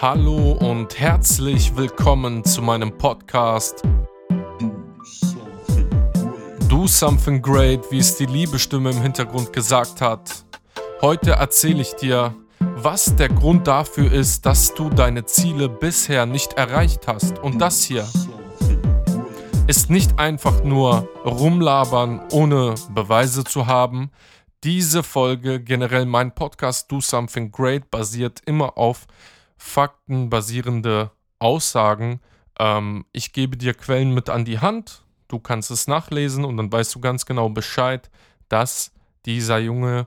Hallo und herzlich willkommen zu meinem Podcast Do Something Great, wie es die Liebestimme im Hintergrund gesagt hat. Heute erzähle ich dir, was der Grund dafür ist, dass du deine Ziele bisher nicht erreicht hast. Und das hier ist nicht einfach nur rumlabern, ohne Beweise zu haben. Diese Folge, generell mein Podcast Do Something Great, basiert immer auf faktenbasierende Aussagen. Ähm, ich gebe dir Quellen mit an die Hand, du kannst es nachlesen und dann weißt du ganz genau Bescheid, dass dieser Junge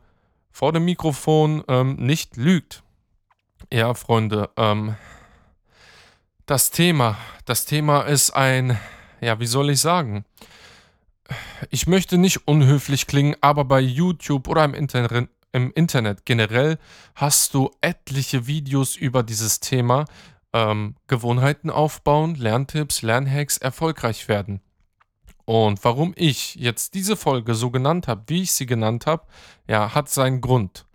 vor dem Mikrofon ähm, nicht lügt. Ja, Freunde, ähm, das Thema, das Thema ist ein, ja, wie soll ich sagen? Ich möchte nicht unhöflich klingen, aber bei YouTube oder im Internet, im Internet generell hast du etliche Videos über dieses Thema. Ähm, Gewohnheiten aufbauen, Lerntipps, Lernhacks, erfolgreich werden. Und warum ich jetzt diese Folge so genannt habe, wie ich sie genannt habe, ja, hat seinen Grund.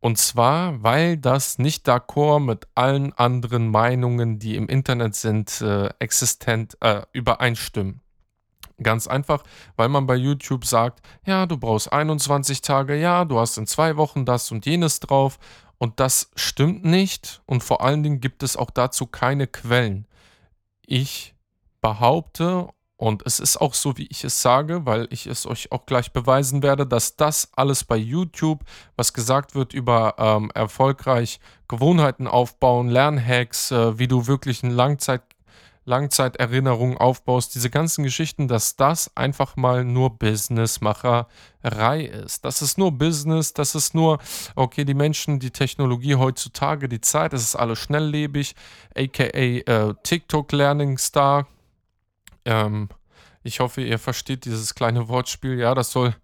Und zwar, weil das nicht d'accord mit allen anderen Meinungen, die im Internet sind, äh, existent äh, übereinstimmen. Ganz einfach, weil man bei YouTube sagt, ja, du brauchst 21 Tage, ja, du hast in zwei Wochen das und jenes drauf. Und das stimmt nicht. Und vor allen Dingen gibt es auch dazu keine Quellen. Ich behaupte, und es ist auch so, wie ich es sage, weil ich es euch auch gleich beweisen werde, dass das alles bei YouTube, was gesagt wird über ähm, erfolgreich Gewohnheiten aufbauen, Lernhacks, äh, wie du wirklich ein Langzeit Langzeiterinnerungen aufbaust, diese ganzen Geschichten, dass das einfach mal nur Businessmacherei ist. Das ist nur Business, das ist nur, okay, die Menschen, die Technologie heutzutage, die Zeit, es ist alles schnelllebig, aka äh, TikTok Learning Star. Ähm, ich hoffe, ihr versteht dieses kleine Wortspiel. Ja, das soll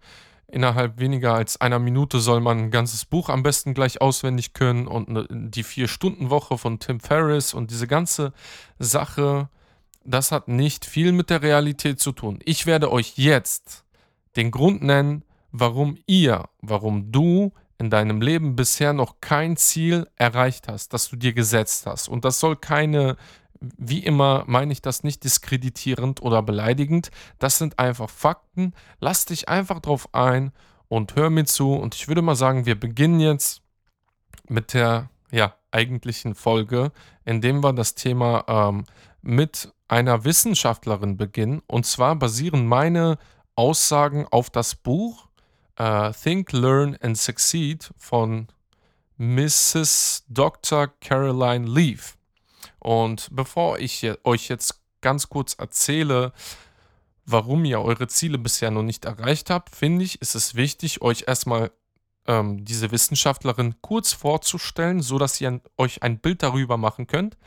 innerhalb weniger als einer Minute soll man ein ganzes Buch am besten gleich auswendig können und ne, die Vier-Stunden-Woche von Tim Ferriss und diese ganze Sache, das hat nicht viel mit der Realität zu tun. Ich werde euch jetzt den Grund nennen, warum ihr, warum du in deinem Leben bisher noch kein Ziel erreicht hast, das du dir gesetzt hast. Und das soll keine wie immer meine ich das nicht diskreditierend oder beleidigend. Das sind einfach Fakten. Lass dich einfach drauf ein und hör mir zu. Und ich würde mal sagen, wir beginnen jetzt mit der ja, eigentlichen Folge, indem wir das Thema ähm, mit einer Wissenschaftlerin beginnen. Und zwar basieren meine Aussagen auf das Buch äh, Think, Learn and Succeed von Mrs. Dr. Caroline Leaf. Und bevor ich euch jetzt ganz kurz erzähle, warum ihr eure Ziele bisher noch nicht erreicht habt, finde ich, ist es wichtig, euch erstmal ähm, diese Wissenschaftlerin kurz vorzustellen, sodass ihr euch ein Bild darüber machen könnt.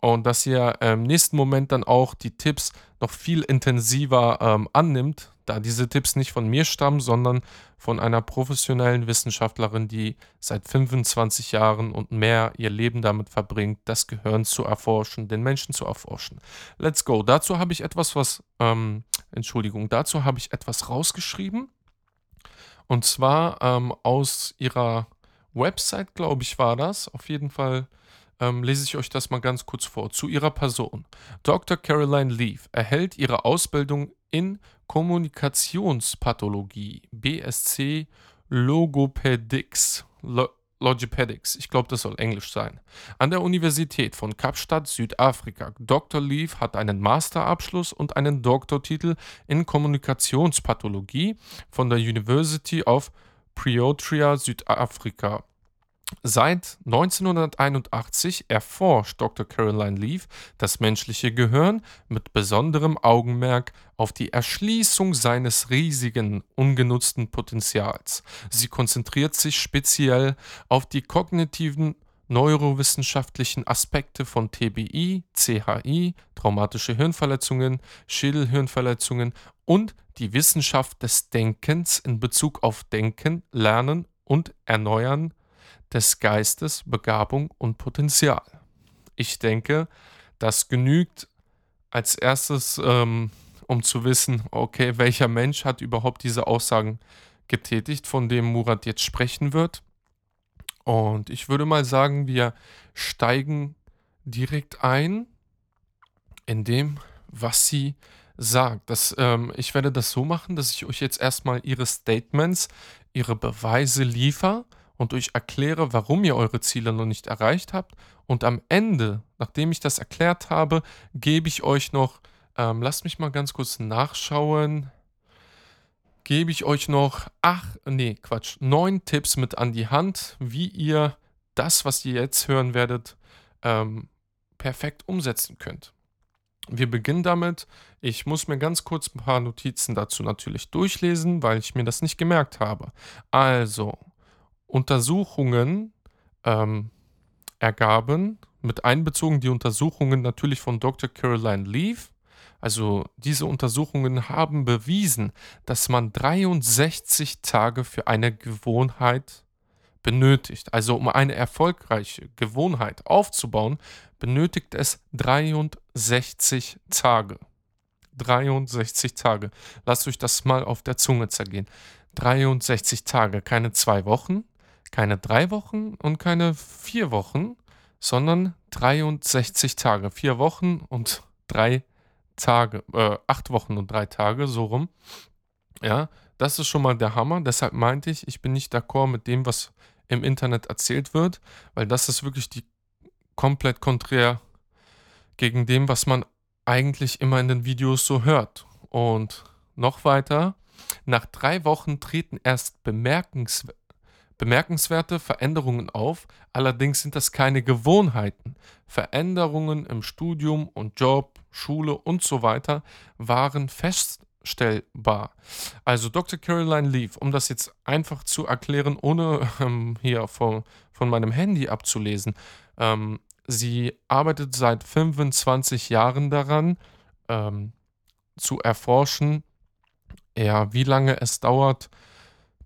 Und dass ihr im nächsten Moment dann auch die Tipps noch viel intensiver ähm, annimmt, da diese Tipps nicht von mir stammen, sondern von einer professionellen Wissenschaftlerin, die seit 25 Jahren und mehr ihr Leben damit verbringt, das Gehirn zu erforschen, den Menschen zu erforschen. Let's go. Dazu habe ich etwas, was, ähm, Entschuldigung, dazu habe ich etwas rausgeschrieben. Und zwar ähm, aus ihrer Website, glaube ich, war das. Auf jeden Fall ähm, lese ich euch das mal ganz kurz vor. Zu ihrer Person. Dr. Caroline Leaf erhält ihre Ausbildung in Kommunikationspathologie, BSc Logopädix. Lo Logopedics, ich glaube, das soll Englisch sein. An der Universität von Kapstadt, Südafrika. Dr. Leaf hat einen Masterabschluss und einen Doktortitel in Kommunikationspathologie von der University of Pretoria, Südafrika. Seit 1981 erforscht Dr. Caroline Leaf das menschliche Gehirn mit besonderem Augenmerk auf die Erschließung seines riesigen ungenutzten Potenzials. Sie konzentriert sich speziell auf die kognitiven neurowissenschaftlichen Aspekte von TBI, CHI, traumatische Hirnverletzungen, Schädelhirnverletzungen und die Wissenschaft des Denkens in Bezug auf Denken, Lernen und Erneuern des Geistes, Begabung und Potenzial. Ich denke, das genügt als erstes, ähm, um zu wissen, okay, welcher Mensch hat überhaupt diese Aussagen getätigt, von dem Murat jetzt sprechen wird. Und ich würde mal sagen, wir steigen direkt ein in dem, was sie sagt. Das, ähm, ich werde das so machen, dass ich euch jetzt erstmal ihre Statements, ihre Beweise liefere und euch erkläre, warum ihr eure Ziele noch nicht erreicht habt. Und am Ende, nachdem ich das erklärt habe, gebe ich euch noch, ähm, lasst mich mal ganz kurz nachschauen, gebe ich euch noch, ach, nee, Quatsch, neun Tipps mit an die Hand, wie ihr das, was ihr jetzt hören werdet, ähm, perfekt umsetzen könnt. Wir beginnen damit. Ich muss mir ganz kurz ein paar Notizen dazu natürlich durchlesen, weil ich mir das nicht gemerkt habe. Also, Untersuchungen ähm, ergaben, mit einbezogen die Untersuchungen natürlich von Dr. Caroline Leaf. Also diese Untersuchungen haben bewiesen, dass man 63 Tage für eine Gewohnheit benötigt. Also um eine erfolgreiche Gewohnheit aufzubauen, benötigt es 63 Tage. 63 Tage. Lasst euch das mal auf der Zunge zergehen. 63 Tage, keine zwei Wochen, keine drei Wochen und keine vier Wochen, sondern 63 Tage. Vier Wochen und drei Tage, äh, acht Wochen und drei Tage, so rum. Ja, das ist schon mal der Hammer. Deshalb meinte ich, ich bin nicht d'accord mit dem, was im Internet erzählt wird, weil das ist wirklich die komplett konträr gegen dem, was man eigentlich immer in den Videos so hört. Und noch weiter, nach drei Wochen treten erst bemerkenswerte bemerkenswerte Veränderungen auf, allerdings sind das keine Gewohnheiten. Veränderungen im Studium und Job, Schule und so weiter waren feststellbar. Also Dr. Caroline Leaf, um das jetzt einfach zu erklären, ohne ähm, hier von, von meinem Handy abzulesen, ähm, sie arbeitet seit 25 Jahren daran, ähm, zu erforschen, ja, wie lange es dauert,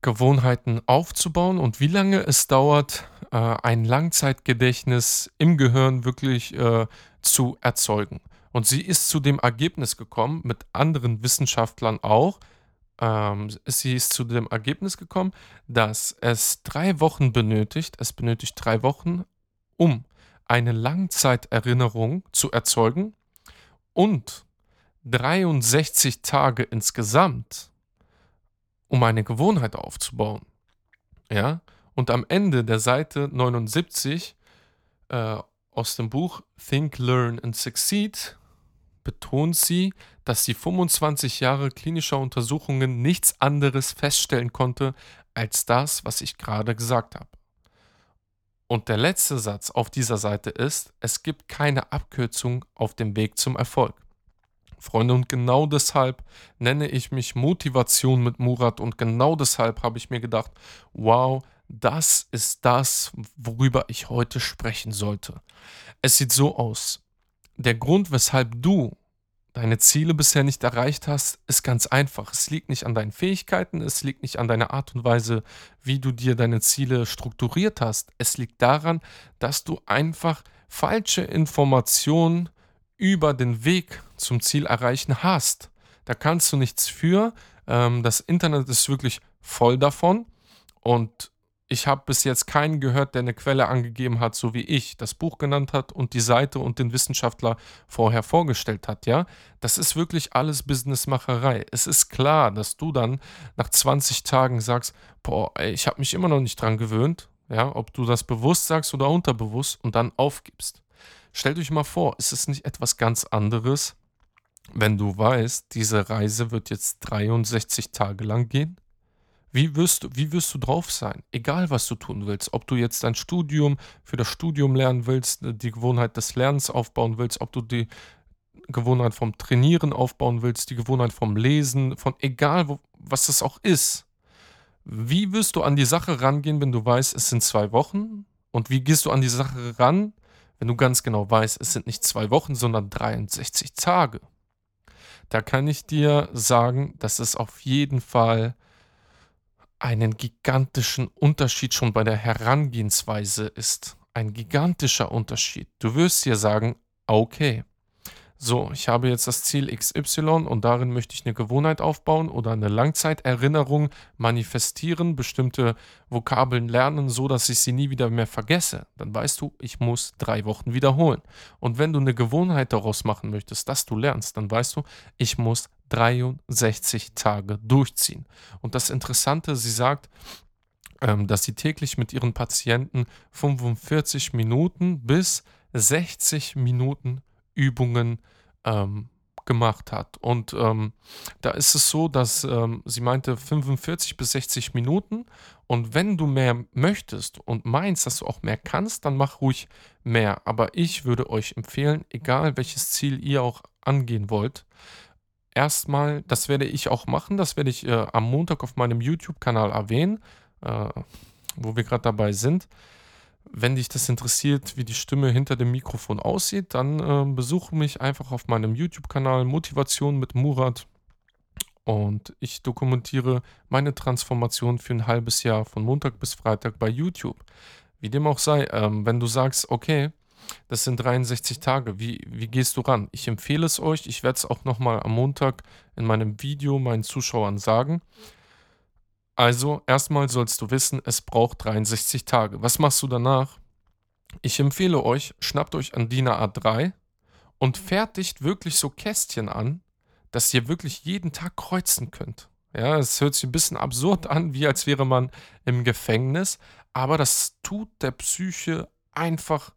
Gewohnheiten aufzubauen und wie lange es dauert, äh, ein Langzeitgedächtnis im Gehirn wirklich äh, zu erzeugen. Und sie ist zu dem Ergebnis gekommen, mit anderen Wissenschaftlern auch, ähm, sie ist zu dem Ergebnis gekommen, dass es drei Wochen benötigt, es benötigt drei Wochen, um eine Langzeiterinnerung zu erzeugen und 63 Tage insgesamt, um eine Gewohnheit aufzubauen. Ja, und am Ende der Seite 79 äh, aus dem Buch Think, Learn and Succeed betont sie, dass sie 25 Jahre klinischer Untersuchungen nichts anderes feststellen konnte als das, was ich gerade gesagt habe. Und der letzte Satz auf dieser Seite ist, es gibt keine Abkürzung auf dem Weg zum Erfolg. Freunde, und genau deshalb nenne ich mich Motivation mit Murat und genau deshalb habe ich mir gedacht, wow, das ist das, worüber ich heute sprechen sollte. Es sieht so aus. Der Grund, weshalb du deine Ziele bisher nicht erreicht hast, ist ganz einfach. Es liegt nicht an deinen Fähigkeiten, es liegt nicht an deiner Art und Weise, wie du dir deine Ziele strukturiert hast. Es liegt daran, dass du einfach falsche Informationen über den Weg zum Ziel erreichen hast. Da kannst du nichts für. Ähm, das Internet ist wirklich voll davon. Und ich habe bis jetzt keinen gehört, der eine Quelle angegeben hat, so wie ich, das Buch genannt hat und die Seite und den Wissenschaftler vorher vorgestellt hat, ja? Das ist wirklich alles Businessmacherei. Es ist klar, dass du dann nach 20 Tagen sagst, boah, ey, ich habe mich immer noch nicht dran gewöhnt, ja, ob du das bewusst sagst oder unterbewusst und dann aufgibst. Stellt euch mal vor, ist es nicht etwas ganz anderes, wenn du weißt, diese Reise wird jetzt 63 Tage lang gehen? Wie wirst, du, wie wirst du drauf sein? Egal, was du tun willst. Ob du jetzt dein Studium für das Studium lernen willst, die Gewohnheit des Lernens aufbauen willst, ob du die Gewohnheit vom Trainieren aufbauen willst, die Gewohnheit vom Lesen, von egal, wo, was es auch ist. Wie wirst du an die Sache rangehen, wenn du weißt, es sind zwei Wochen? Und wie gehst du an die Sache ran, wenn du ganz genau weißt, es sind nicht zwei Wochen, sondern 63 Tage. Da kann ich dir sagen, dass es auf jeden Fall einen gigantischen Unterschied schon bei der Herangehensweise ist. Ein gigantischer Unterschied. Du wirst dir sagen, okay, so, ich habe jetzt das Ziel XY und darin möchte ich eine Gewohnheit aufbauen oder eine Langzeiterinnerung manifestieren, bestimmte Vokabeln lernen, so dass ich sie nie wieder mehr vergesse, dann weißt du, ich muss drei Wochen wiederholen. Und wenn du eine Gewohnheit daraus machen möchtest, dass du lernst, dann weißt du, ich muss 63 Tage durchziehen. Und das Interessante, sie sagt, ähm, dass sie täglich mit ihren Patienten 45 Minuten bis 60 Minuten Übungen ähm, gemacht hat. Und ähm, da ist es so, dass ähm, sie meinte 45 bis 60 Minuten. Und wenn du mehr möchtest und meinst, dass du auch mehr kannst, dann mach ruhig mehr. Aber ich würde euch empfehlen, egal welches Ziel ihr auch angehen wollt, erstmal, das werde ich auch machen, das werde ich äh, am Montag auf meinem YouTube-Kanal erwähnen, äh, wo wir gerade dabei sind. Wenn dich das interessiert, wie die Stimme hinter dem Mikrofon aussieht, dann äh, besuche mich einfach auf meinem YouTube-Kanal Motivation mit Murat. Und ich dokumentiere meine Transformation für ein halbes Jahr von Montag bis Freitag bei YouTube. Wie dem auch sei, ähm, wenn du sagst, okay, das sind 63 Tage, wie, wie gehst du ran? Ich empfehle es euch, ich werde es auch nochmal am Montag in meinem Video meinen Zuschauern sagen. Also, erstmal sollst du wissen, es braucht 63 Tage. Was machst du danach? Ich empfehle euch, schnappt euch an DIN A3 und fertigt wirklich so Kästchen an, dass ihr wirklich jeden Tag kreuzen könnt. Ja, es hört sich ein bisschen absurd an, wie als wäre man im Gefängnis, aber das tut der Psyche einfach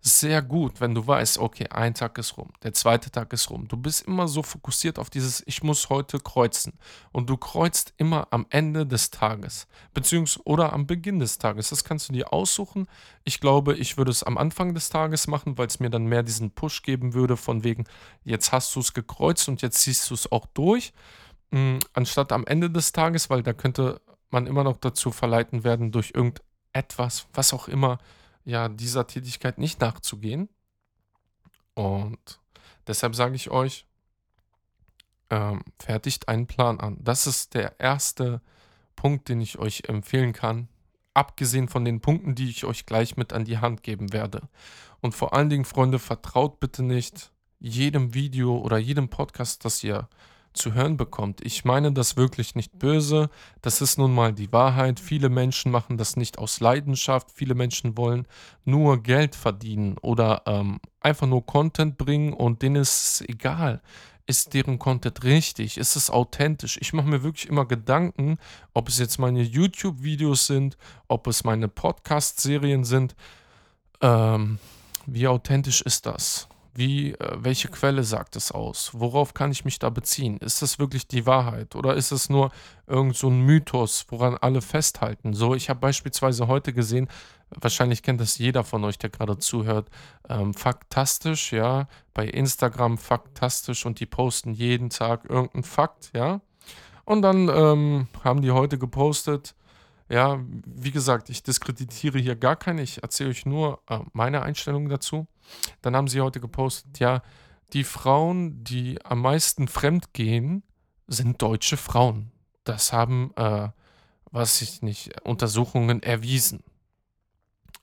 sehr gut, wenn du weißt, okay, ein Tag ist rum, der zweite Tag ist rum. Du bist immer so fokussiert auf dieses, ich muss heute kreuzen. Und du kreuzt immer am Ende des Tages, beziehungsweise oder am Beginn des Tages. Das kannst du dir aussuchen. Ich glaube, ich würde es am Anfang des Tages machen, weil es mir dann mehr diesen Push geben würde, von wegen, jetzt hast du es gekreuzt und jetzt ziehst du es auch durch. Mh, anstatt am Ende des Tages, weil da könnte man immer noch dazu verleiten werden, durch irgendetwas, was auch immer, ja, dieser Tätigkeit nicht nachzugehen. Und deshalb sage ich euch, ähm, fertigt einen Plan an. Das ist der erste Punkt, den ich euch empfehlen kann, abgesehen von den Punkten, die ich euch gleich mit an die Hand geben werde. Und vor allen Dingen, Freunde, vertraut bitte nicht jedem Video oder jedem Podcast, das ihr zu hören bekommt. Ich meine das wirklich nicht böse. Das ist nun mal die Wahrheit. Viele Menschen machen das nicht aus Leidenschaft. Viele Menschen wollen nur Geld verdienen oder ähm, einfach nur Content bringen und denen ist es egal. Ist deren Content richtig? Ist es authentisch? Ich mache mir wirklich immer Gedanken, ob es jetzt meine YouTube-Videos sind, ob es meine Podcast-Serien sind. Ähm, wie authentisch ist das? Wie, äh, welche Quelle sagt es aus? Worauf kann ich mich da beziehen? Ist das wirklich die Wahrheit oder ist es nur irgend so ein Mythos, woran alle festhalten? So, ich habe beispielsweise heute gesehen, wahrscheinlich kennt das jeder von euch, der gerade zuhört, ähm, Faktastisch, ja, bei Instagram Faktastisch und die posten jeden Tag irgendeinen Fakt, ja. Und dann ähm, haben die heute gepostet, ja, wie gesagt, ich diskreditiere hier gar keine, ich erzähle euch nur äh, meine Einstellung dazu. Dann haben sie heute gepostet, ja, die Frauen, die am meisten fremd gehen, sind deutsche Frauen. Das haben, äh, was ich nicht, Untersuchungen erwiesen.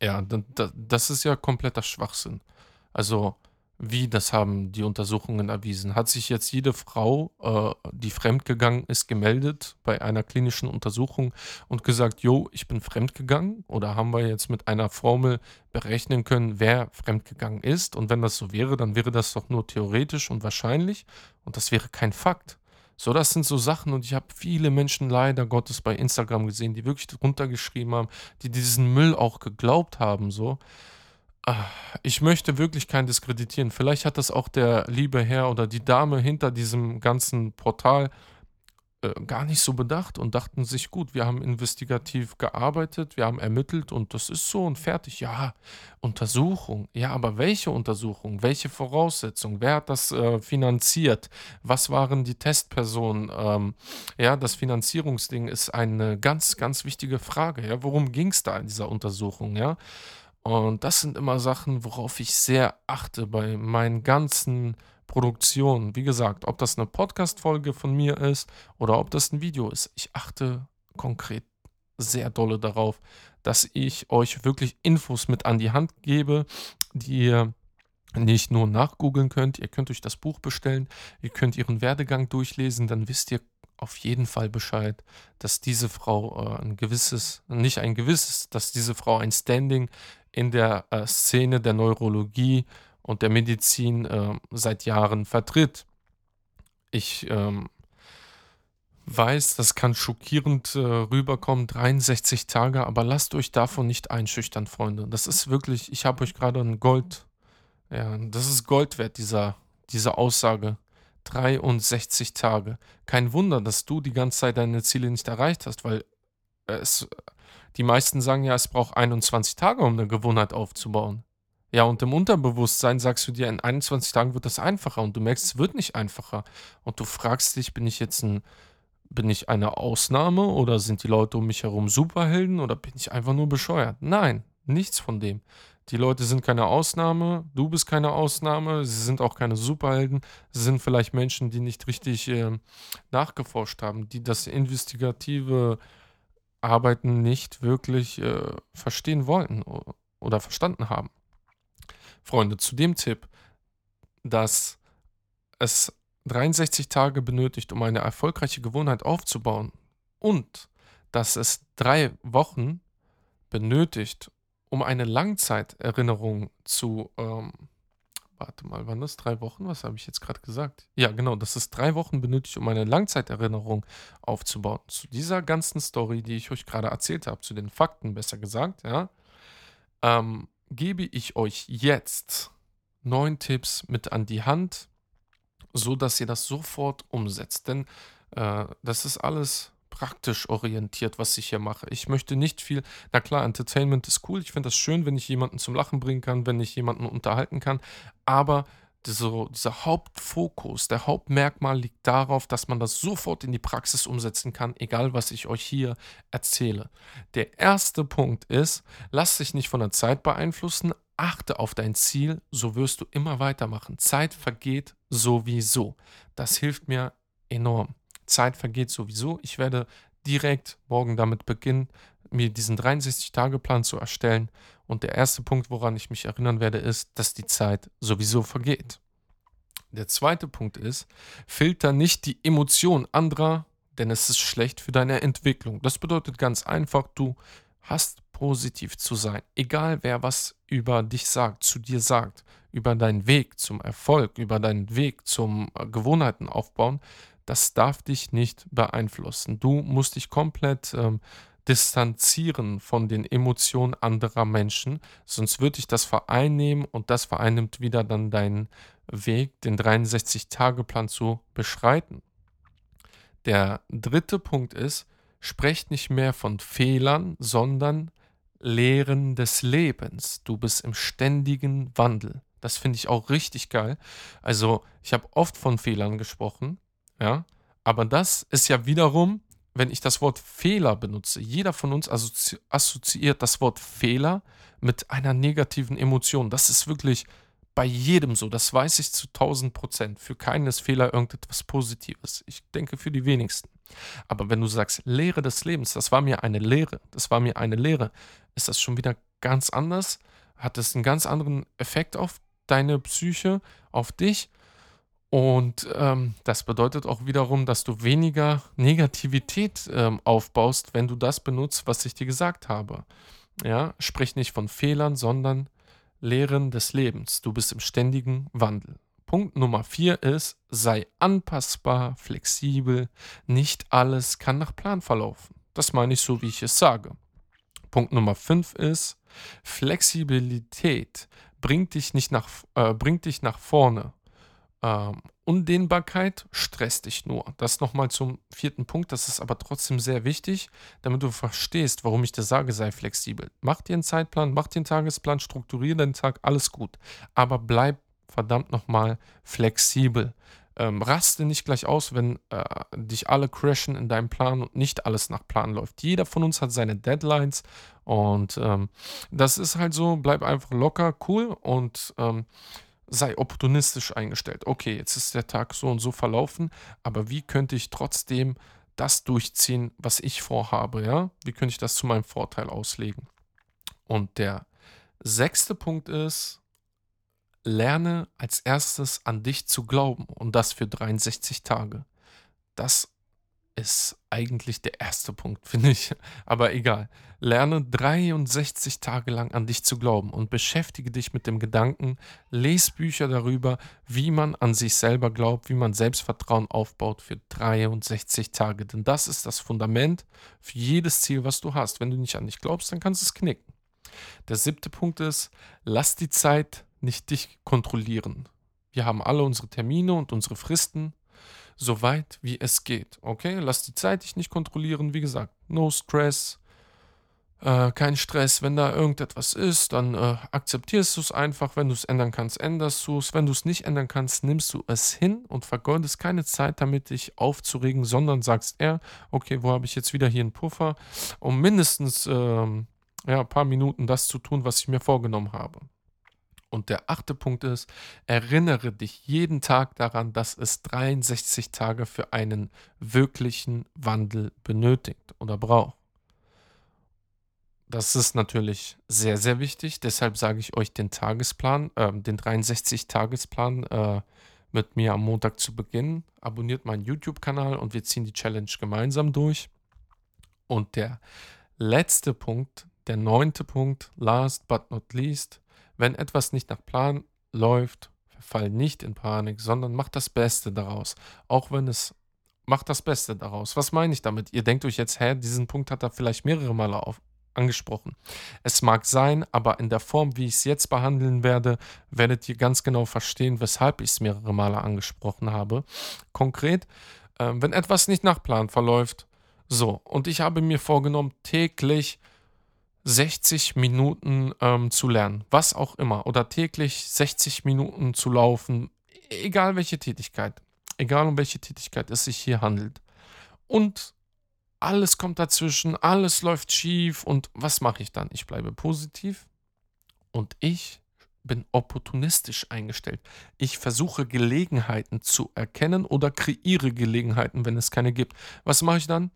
Ja, das ist ja kompletter Schwachsinn. Also, wie, das haben die Untersuchungen erwiesen. Hat sich jetzt jede Frau, äh, die fremdgegangen ist, gemeldet bei einer klinischen Untersuchung und gesagt, jo, ich bin fremdgegangen? Oder haben wir jetzt mit einer Formel berechnen können, wer fremdgegangen ist? Und wenn das so wäre, dann wäre das doch nur theoretisch und wahrscheinlich und das wäre kein Fakt. So, das sind so Sachen und ich habe viele Menschen leider Gottes bei Instagram gesehen, die wirklich drunter geschrieben haben, die diesen Müll auch geglaubt haben, so. Ah, ich möchte wirklich kein diskreditieren. Vielleicht hat das auch der liebe Herr oder die Dame hinter diesem ganzen Portal äh, gar nicht so bedacht und dachten sich, gut, wir haben investigativ gearbeitet, wir haben ermittelt und das ist so und fertig. Ja, Untersuchung. Ja, aber welche Untersuchung? Welche Voraussetzungen? Wer hat das äh, finanziert? Was waren die Testpersonen? Ähm, ja, das Finanzierungsding ist eine ganz, ganz wichtige Frage. Ja, worum ging es da in dieser Untersuchung? Ja. Und das sind immer Sachen, worauf ich sehr achte bei meinen ganzen Produktionen. Wie gesagt, ob das eine Podcast-Folge von mir ist oder ob das ein Video ist. Ich achte konkret sehr dolle darauf, dass ich euch wirklich Infos mit an die Hand gebe, die ihr nicht nur nachgoogeln könnt, ihr könnt euch das Buch bestellen, ihr könnt ihren Werdegang durchlesen, dann wisst ihr auf jeden Fall Bescheid, dass diese Frau äh, ein gewisses, nicht ein gewisses, dass diese Frau ein Standing in der äh, Szene der Neurologie und der Medizin äh, seit Jahren vertritt. Ich ähm, weiß, das kann schockierend äh, rüberkommen, 63 Tage, aber lasst euch davon nicht einschüchtern, Freunde. Das ist wirklich, ich habe euch gerade ein Gold, ja, das ist Gold wert, dieser, diese Aussage. 63 Tage. Kein Wunder, dass du die ganze Zeit deine Ziele nicht erreicht hast, weil es, die meisten sagen ja, es braucht 21 Tage, um eine Gewohnheit aufzubauen. Ja, und im Unterbewusstsein sagst du dir, in 21 Tagen wird das einfacher und du merkst, es wird nicht einfacher. Und du fragst dich, bin ich jetzt ein, bin ich eine Ausnahme oder sind die Leute um mich herum Superhelden oder bin ich einfach nur bescheuert? Nein, nichts von dem. Die Leute sind keine Ausnahme, du bist keine Ausnahme, sie sind auch keine Superhelden, sie sind vielleicht Menschen, die nicht richtig äh, nachgeforscht haben, die das investigative Arbeiten nicht wirklich äh, verstehen wollten oder verstanden haben. Freunde, zu dem Tipp, dass es 63 Tage benötigt, um eine erfolgreiche Gewohnheit aufzubauen und dass es drei Wochen benötigt, um eine Langzeiterinnerung zu, ähm, warte mal, wann das? Drei Wochen? Was habe ich jetzt gerade gesagt? Ja, genau, dass es drei Wochen benötigt, um eine Langzeiterinnerung aufzubauen. Zu dieser ganzen Story, die ich euch gerade erzählt habe, zu den Fakten besser gesagt, ja, ähm, gebe ich euch jetzt neun Tipps mit an die Hand, so dass ihr das sofort umsetzt. Denn äh, das ist alles praktisch orientiert, was ich hier mache. Ich möchte nicht viel, na klar, Entertainment ist cool, ich finde das schön, wenn ich jemanden zum Lachen bringen kann, wenn ich jemanden unterhalten kann, aber diese, dieser Hauptfokus, der Hauptmerkmal liegt darauf, dass man das sofort in die Praxis umsetzen kann, egal was ich euch hier erzähle. Der erste Punkt ist, lass dich nicht von der Zeit beeinflussen, achte auf dein Ziel, so wirst du immer weitermachen. Zeit vergeht sowieso. Das hilft mir enorm. Zeit vergeht sowieso. Ich werde direkt morgen damit beginnen, mir diesen 63-Tage-Plan zu erstellen. Und der erste Punkt, woran ich mich erinnern werde, ist, dass die Zeit sowieso vergeht. Der zweite Punkt ist, filter nicht die Emotion anderer, denn es ist schlecht für deine Entwicklung. Das bedeutet ganz einfach, du hast positiv zu sein. Egal wer was über dich sagt, zu dir sagt, über deinen Weg zum Erfolg, über deinen Weg zum äh, Gewohnheiten aufbauen, das darf dich nicht beeinflussen. Du musst dich komplett ähm, distanzieren von den Emotionen anderer Menschen, sonst wird dich das vereinnehmen und das vereinnimmt wieder dann deinen Weg, den 63-Tage-Plan zu beschreiten. Der dritte Punkt ist, sprecht nicht mehr von Fehlern, sondern Lehren des Lebens. Du bist im ständigen Wandel. Das finde ich auch richtig geil. Also, ich habe oft von Fehlern gesprochen, ja. Aber das ist ja wiederum, wenn ich das Wort Fehler benutze, jeder von uns assozi assoziiert das Wort Fehler mit einer negativen Emotion. Das ist wirklich bei jedem so, das weiß ich zu 1000 Prozent. Für keinen ist Fehler irgendetwas Positives. Ich denke für die wenigsten. Aber wenn du sagst, Lehre des Lebens, das war mir eine Lehre, das war mir eine Lehre, ist das schon wieder ganz anders? Hat es einen ganz anderen Effekt auf deine Psyche, auf dich? Und ähm, das bedeutet auch wiederum, dass du weniger Negativität ähm, aufbaust, wenn du das benutzt, was ich dir gesagt habe. Ja, sprich nicht von Fehlern, sondern Lehren des Lebens. Du bist im ständigen Wandel. Punkt Nummer vier ist, sei anpassbar, flexibel. Nicht alles kann nach Plan verlaufen. Das meine ich so, wie ich es sage. Punkt Nummer fünf ist, Flexibilität bringt dich nicht nach, äh, bringt dich nach vorne. Ähm, Undehnbarkeit stresst dich nur. Das nochmal zum vierten Punkt. Das ist aber trotzdem sehr wichtig, damit du verstehst, warum ich dir sage, sei flexibel. Mach dir einen Zeitplan, mach dir einen Tagesplan, strukturiere deinen Tag, alles gut. Aber bleib verdammt nochmal flexibel. Ähm, raste nicht gleich aus, wenn äh, dich alle crashen in deinem Plan und nicht alles nach Plan läuft. Jeder von uns hat seine Deadlines und ähm, das ist halt so, bleib einfach locker, cool und ähm, sei opportunistisch eingestellt. Okay, jetzt ist der Tag so und so verlaufen, aber wie könnte ich trotzdem das durchziehen, was ich vorhabe, ja? Wie könnte ich das zu meinem Vorteil auslegen? Und der sechste Punkt ist, lerne als erstes an dich zu glauben und das für 63 Tage. Das ist eigentlich der erste Punkt, finde ich. Aber egal. Lerne 63 Tage lang an dich zu glauben und beschäftige dich mit dem Gedanken, lese Bücher darüber, wie man an sich selber glaubt, wie man Selbstvertrauen aufbaut für 63 Tage. Denn das ist das Fundament für jedes Ziel, was du hast. Wenn du nicht an dich glaubst, dann kannst du es knicken. Der siebte Punkt ist, lass die Zeit nicht dich kontrollieren. Wir haben alle unsere Termine und unsere Fristen so weit wie es geht. Okay, lass die Zeit dich nicht kontrollieren. Wie gesagt, no stress, äh, kein Stress. Wenn da irgendetwas ist, dann äh, akzeptierst du es einfach. Wenn du es ändern kannst, änderst du es. Wenn du es nicht ändern kannst, nimmst du es hin und vergeudest keine Zeit damit, dich aufzuregen, sondern sagst eher, okay, wo habe ich jetzt wieder hier einen Puffer, um mindestens ähm, ja, ein paar Minuten das zu tun, was ich mir vorgenommen habe. Und der achte Punkt ist, erinnere dich jeden Tag daran, dass es 63 Tage für einen wirklichen Wandel benötigt oder braucht. Das ist natürlich sehr, sehr wichtig. Deshalb sage ich euch den Tagesplan, äh, den 63-Tagesplan äh, mit mir am Montag zu beginnen. Abonniert meinen YouTube-Kanal und wir ziehen die Challenge gemeinsam durch. Und der letzte Punkt, der neunte Punkt, last but not least, wenn etwas nicht nach Plan läuft, verfall nicht in Panik, sondern mach das Beste daraus. Auch wenn es macht das Beste daraus. Was meine ich damit? Ihr denkt euch jetzt, hä, diesen Punkt hat er vielleicht mehrere Male auf, angesprochen. Es mag sein, aber in der Form, wie ich es jetzt behandeln werde, werdet ihr ganz genau verstehen, weshalb ich es mehrere Male angesprochen habe. Konkret, äh, wenn etwas nicht nach Plan verläuft, so, und ich habe mir vorgenommen, täglich 60 Minuten ähm, zu lernen, was auch immer, oder täglich 60 Minuten zu laufen, egal welche Tätigkeit, egal um welche Tätigkeit es sich hier handelt. Und alles kommt dazwischen, alles läuft schief und was mache ich dann? Ich bleibe positiv und ich bin opportunistisch eingestellt. Ich versuche Gelegenheiten zu erkennen oder kreiere Gelegenheiten, wenn es keine gibt. Was mache ich dann?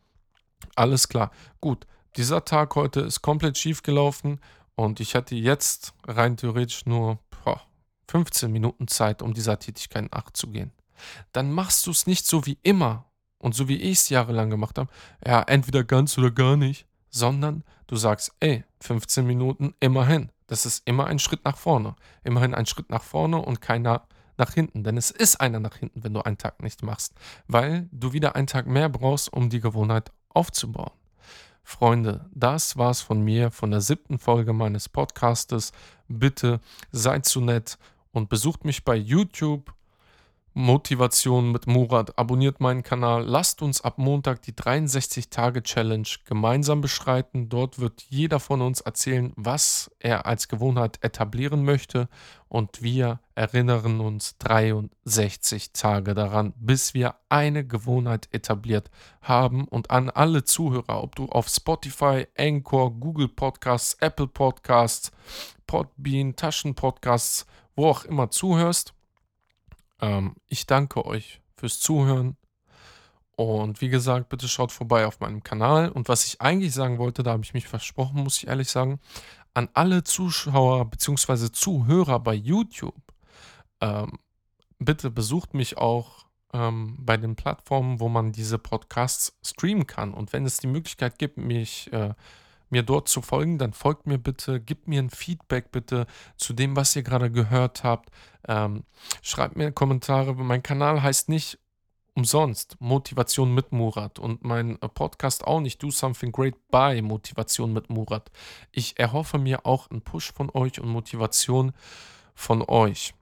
Alles klar. Gut, dieser Tag heute ist komplett schief gelaufen und ich hatte jetzt rein theoretisch nur boah, 15 Minuten Zeit, um dieser Tätigkeit nachzugehen. Dann machst du es nicht so wie immer und so wie ich es jahrelang gemacht habe, ja, entweder ganz oder gar nicht, sondern du sagst, ey, 15 Minuten immerhin. Das ist immer ein Schritt nach vorne. Immerhin ein Schritt nach vorne und keiner nach hinten. Denn es ist einer nach hinten, wenn du einen Tag nicht machst, weil du wieder einen Tag mehr brauchst, um die Gewohnheit aufzubauen. Freunde, das war's von mir, von der siebten Folge meines Podcastes. Bitte seid so nett und besucht mich bei YouTube Motivation mit Murat. Abonniert meinen Kanal. Lasst uns ab Montag die 63-Tage-Challenge gemeinsam beschreiten. Dort wird jeder von uns erzählen, was er als Gewohnheit etablieren möchte. Und wir erinnern uns 63 Tage daran, bis wir eine Gewohnheit etabliert haben. Und an alle Zuhörer, ob du auf Spotify, Anchor, Google Podcasts, Apple Podcasts, Podbean, Taschenpodcasts, wo auch immer zuhörst ähm, ich danke euch fürs Zuhören. Und wie gesagt, bitte schaut vorbei auf meinem Kanal. Und was ich eigentlich sagen wollte, da habe ich mich versprochen, muss ich ehrlich sagen, an alle Zuschauer bzw. Zuhörer bei YouTube, ähm, bitte besucht mich auch ähm, bei den Plattformen, wo man diese Podcasts streamen kann. Und wenn es die Möglichkeit gibt, mich äh, mir dort zu folgen, dann folgt mir bitte, gebt mir ein Feedback bitte zu dem, was ihr gerade gehört habt. Ähm, schreibt mir Kommentare. Mein Kanal heißt nicht umsonst Motivation mit Murat und mein äh, Podcast auch nicht Do Something Great by Motivation mit Murat. Ich erhoffe mir auch einen Push von euch und Motivation von euch.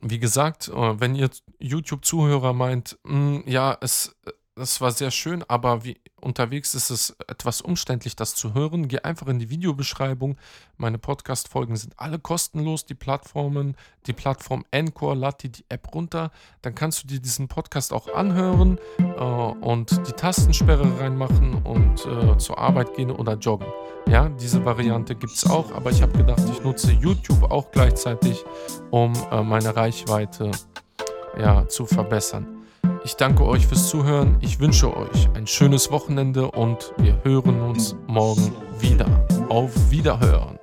Wie gesagt, äh, wenn ihr YouTube-Zuhörer meint, hm, ja, es äh, das war sehr schön, aber wie unterwegs ist es etwas umständlich, das zu hören. Geh einfach in die Videobeschreibung. Meine Podcast-Folgen sind alle kostenlos. Die Plattformen, die Plattform Encore, lad die App runter. Dann kannst du dir diesen Podcast auch anhören äh, und die Tastensperre reinmachen und äh, zur Arbeit gehen oder joggen. Ja, diese Variante gibt es auch, aber ich habe gedacht, ich nutze YouTube auch gleichzeitig, um äh, meine Reichweite ja, zu verbessern. Ich danke euch fürs Zuhören. Ich wünsche euch ein schönes Wochenende und wir hören uns morgen wieder. Auf Wiederhören.